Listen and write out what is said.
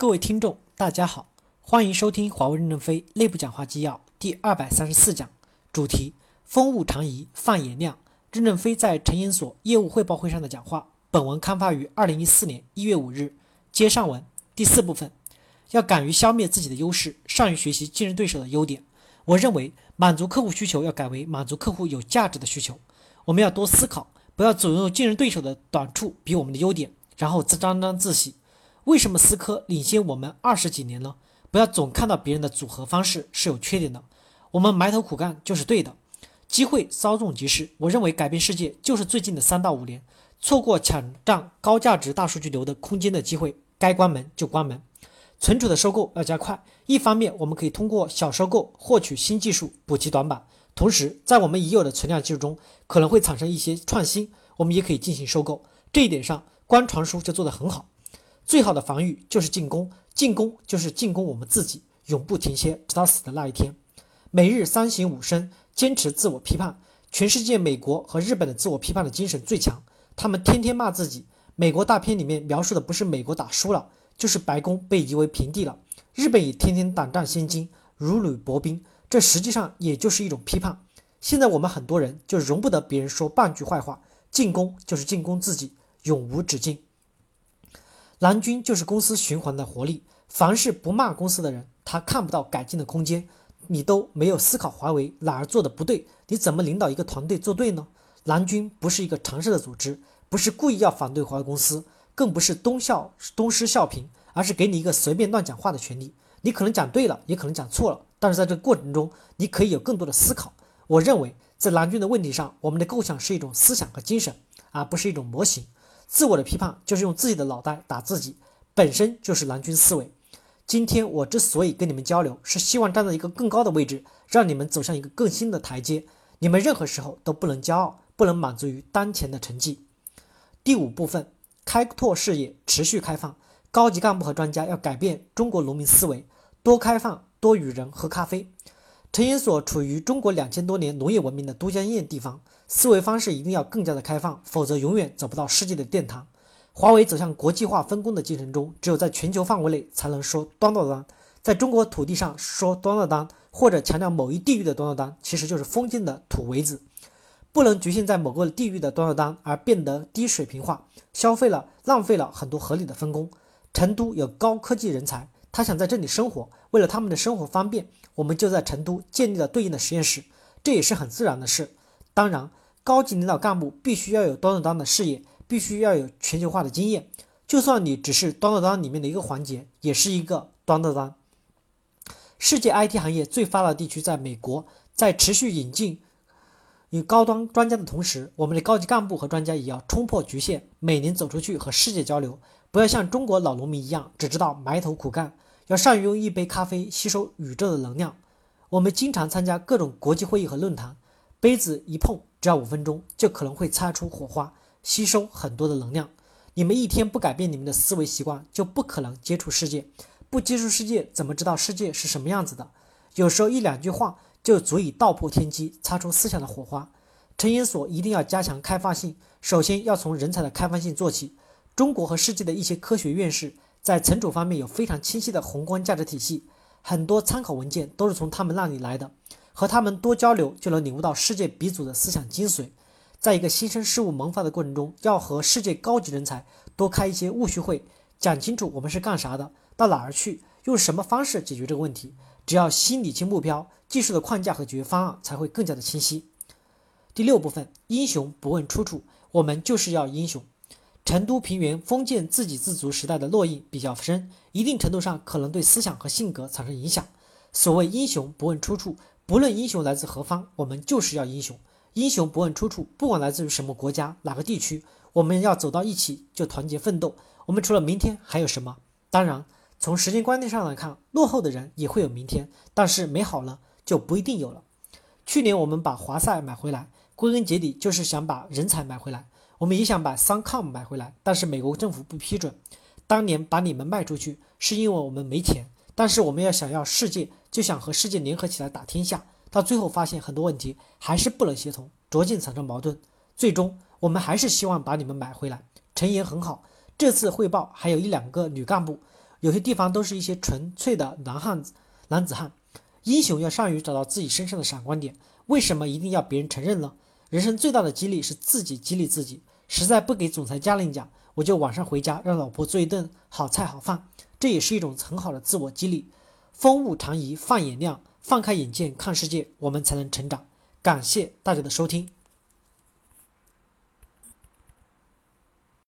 各位听众，大家好，欢迎收听华为任正非内部讲话纪要第二百三十四讲，主题：风物长宜放眼量。任正非在成研所业务汇报会上的讲话。本文刊发于二零一四年一月五日。接上文第四部分，要敢于消灭自己的优势，善于学习竞争对手的优点。我认为，满足客户需求要改为满足客户有价值的需求。我们要多思考，不要总用竞争对手的短处比我们的优点，然后自沾沾自喜。为什么思科领先我们二十几年呢？不要总看到别人的组合方式是有缺点的，我们埋头苦干就是对的。机会稍纵即逝，我认为改变世界就是最近的三到五年。错过抢占高价值大数据流的空间的机会，该关门就关门。存储的收购要加快，一方面我们可以通过小收购获取新技术补齐短板，同时在我们已有的存量技术中可能会产生一些创新，我们也可以进行收购。这一点上，光传输就做得很好。最好的防御就是进攻，进攻就是进攻我们自己，永不停歇，直到死的那一天。每日三省吾身，坚持自我批判。全世界，美国和日本的自我批判的精神最强，他们天天骂自己。美国大片里面描述的不是美国打输了，就是白宫被夷为平地了。日本也天天胆战心惊，如履薄冰，这实际上也就是一种批判。现在我们很多人就容不得别人说半句坏话，进攻就是进攻自己，永无止境。蓝军就是公司循环的活力。凡是不骂公司的人，他看不到改进的空间。你都没有思考华为哪儿做的不对，你怎么领导一个团队做对呢？蓝军不是一个常识的组织，不是故意要反对华为公司，更不是东校东施效颦，而是给你一个随便乱讲话的权利。你可能讲对了，也可能讲错了，但是在这个过程中，你可以有更多的思考。我认为，在蓝军的问题上，我们的构想是一种思想和精神，而不是一种模型。自我的批判就是用自己的脑袋打自己，本身就是蓝军思维。今天我之所以跟你们交流，是希望站在一个更高的位置，让你们走向一个更新的台阶。你们任何时候都不能骄傲，不能满足于当前的成绩。第五部分，开拓视野，持续开放。高级干部和专家要改变中国农民思维，多开放，多与人喝咖啡。成研所处于中国两千多年农业文明的都江堰地方，思维方式一定要更加的开放，否则永远走不到世界的殿堂。华为走向国际化分工的进程中，只有在全球范围内才能说端到端，在中国土地上说端到端，或者强调某一地域的端到端，其实就是封建的土围子，不能局限在某个地域的端到端而变得低水平化，消费了浪费了很多合理的分工。成都有高科技人才。他想在这里生活，为了他们的生活方便，我们就在成都建立了对应的实验室，这也是很自然的事。当然，高级领导干部必须要有端到端的视野，必须要有全球化的经验。就算你只是端到端里面的一个环节，也是一个端到端。世界 IT 行业最发达地区在美国，在持续引进与高端专家的同时，我们的高级干部和专家也要冲破局限，每年走出去和世界交流。不要像中国老农民一样，只知道埋头苦干，要善于用一杯咖啡吸收宇宙的能量。我们经常参加各种国际会议和论坛，杯子一碰，只要五分钟，就可能会擦出火花，吸收很多的能量。你们一天不改变你们的思维习惯，就不可能接触世界。不接触世界，怎么知道世界是什么样子的？有时候一两句话就足以道破天机，擦出思想的火花。成研所一定要加强开放性，首先要从人才的开放性做起。中国和世界的一些科学院士在存储方面有非常清晰的宏观价值体系，很多参考文件都是从他们那里来的。和他们多交流，就能领悟到世界鼻祖的思想精髓。在一个新生事物萌发的过程中，要和世界高级人才多开一些务虚会，讲清楚我们是干啥的，到哪儿去，用什么方式解决这个问题。只要心理清目标，技术的框架和解决方案才会更加的清晰。第六部分，英雄不问出处，我们就是要英雄。成都平原封建自给自足时代的烙印比较深，一定程度上可能对思想和性格产生影响。所谓英雄不问出处，不论英雄来自何方，我们就是要英雄。英雄不问出处，不管来自于什么国家、哪个地区，我们要走到一起就团结奋斗。我们除了明天还有什么？当然，从时间观念上来看，落后的人也会有明天，但是美好了就不一定有了。去年我们把华赛买回来，归根结底就是想把人才买回来。我们也想把 Suncom 买回来，但是美国政府不批准。当年把你们卖出去，是因为我们没钱。但是我们要想要世界，就想和世界联合起来打天下。到最后发现很多问题还是不能协同，逐渐产生矛盾。最终我们还是希望把你们买回来。陈岩很好，这次汇报还有一两个女干部，有些地方都是一些纯粹的男汉子、男子汉。英雄要善于找到自己身上的闪光点，为什么一定要别人承认呢？人生最大的激励是自己激励自己。实在不给总裁加令奖，我就晚上回家让老婆做一顿好菜好饭，这也是一种很好的自我激励。风物长宜放眼量，放开眼界看世界，我们才能成长。感谢大家的收听。